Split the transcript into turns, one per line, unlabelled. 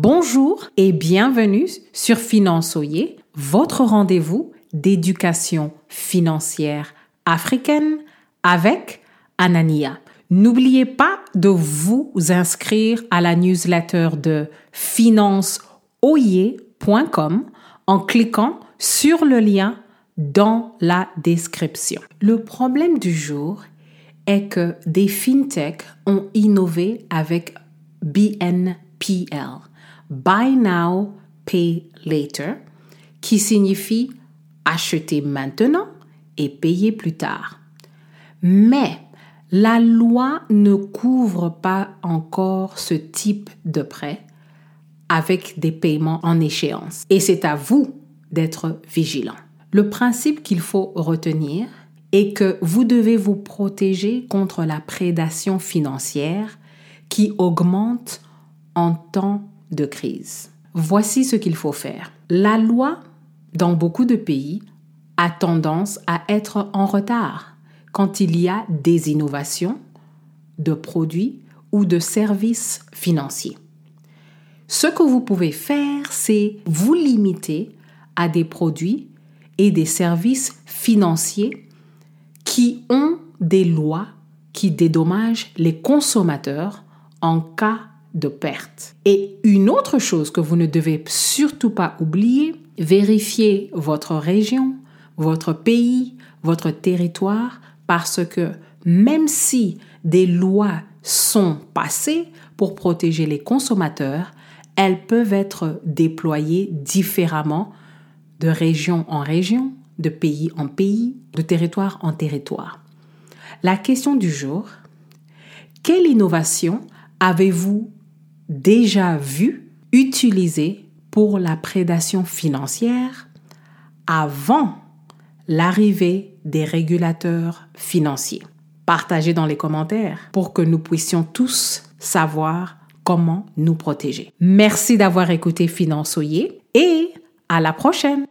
Bonjour et bienvenue sur Finançoyer, votre rendez-vous d'éducation financière africaine avec Anania. N'oubliez pas de vous inscrire à la newsletter de financeoyer.com en cliquant sur le lien dans la description. Le problème du jour est que des fintechs ont innové avec BNPL, Buy Now, Pay Later, qui signifie acheter maintenant et payer plus tard. Mais la loi ne couvre pas encore ce type de prêt avec des paiements en échéance. Et c'est à vous d'être vigilant. Le principe qu'il faut retenir est que vous devez vous protéger contre la prédation financière qui augmente en temps de crise. Voici ce qu'il faut faire. La loi, dans beaucoup de pays, a tendance à être en retard quand il y a des innovations de produits ou de services financiers. Ce que vous pouvez faire, c'est vous limiter à des produits et des services financiers qui ont des lois qui dédommagent les consommateurs en cas de perte. Et une autre chose que vous ne devez surtout pas oublier, vérifiez votre région, votre pays, votre territoire, parce que même si des lois sont passées pour protéger les consommateurs, elles peuvent être déployées différemment de région en région, de pays en pays, de territoire en territoire. La question du jour, quelle innovation avez-vous déjà vu utilisée pour la prédation financière avant l'arrivée des régulateurs financiers. Partagez dans les commentaires pour que nous puissions tous savoir comment nous protéger. Merci d'avoir écouté Finançoyer et à la prochaine.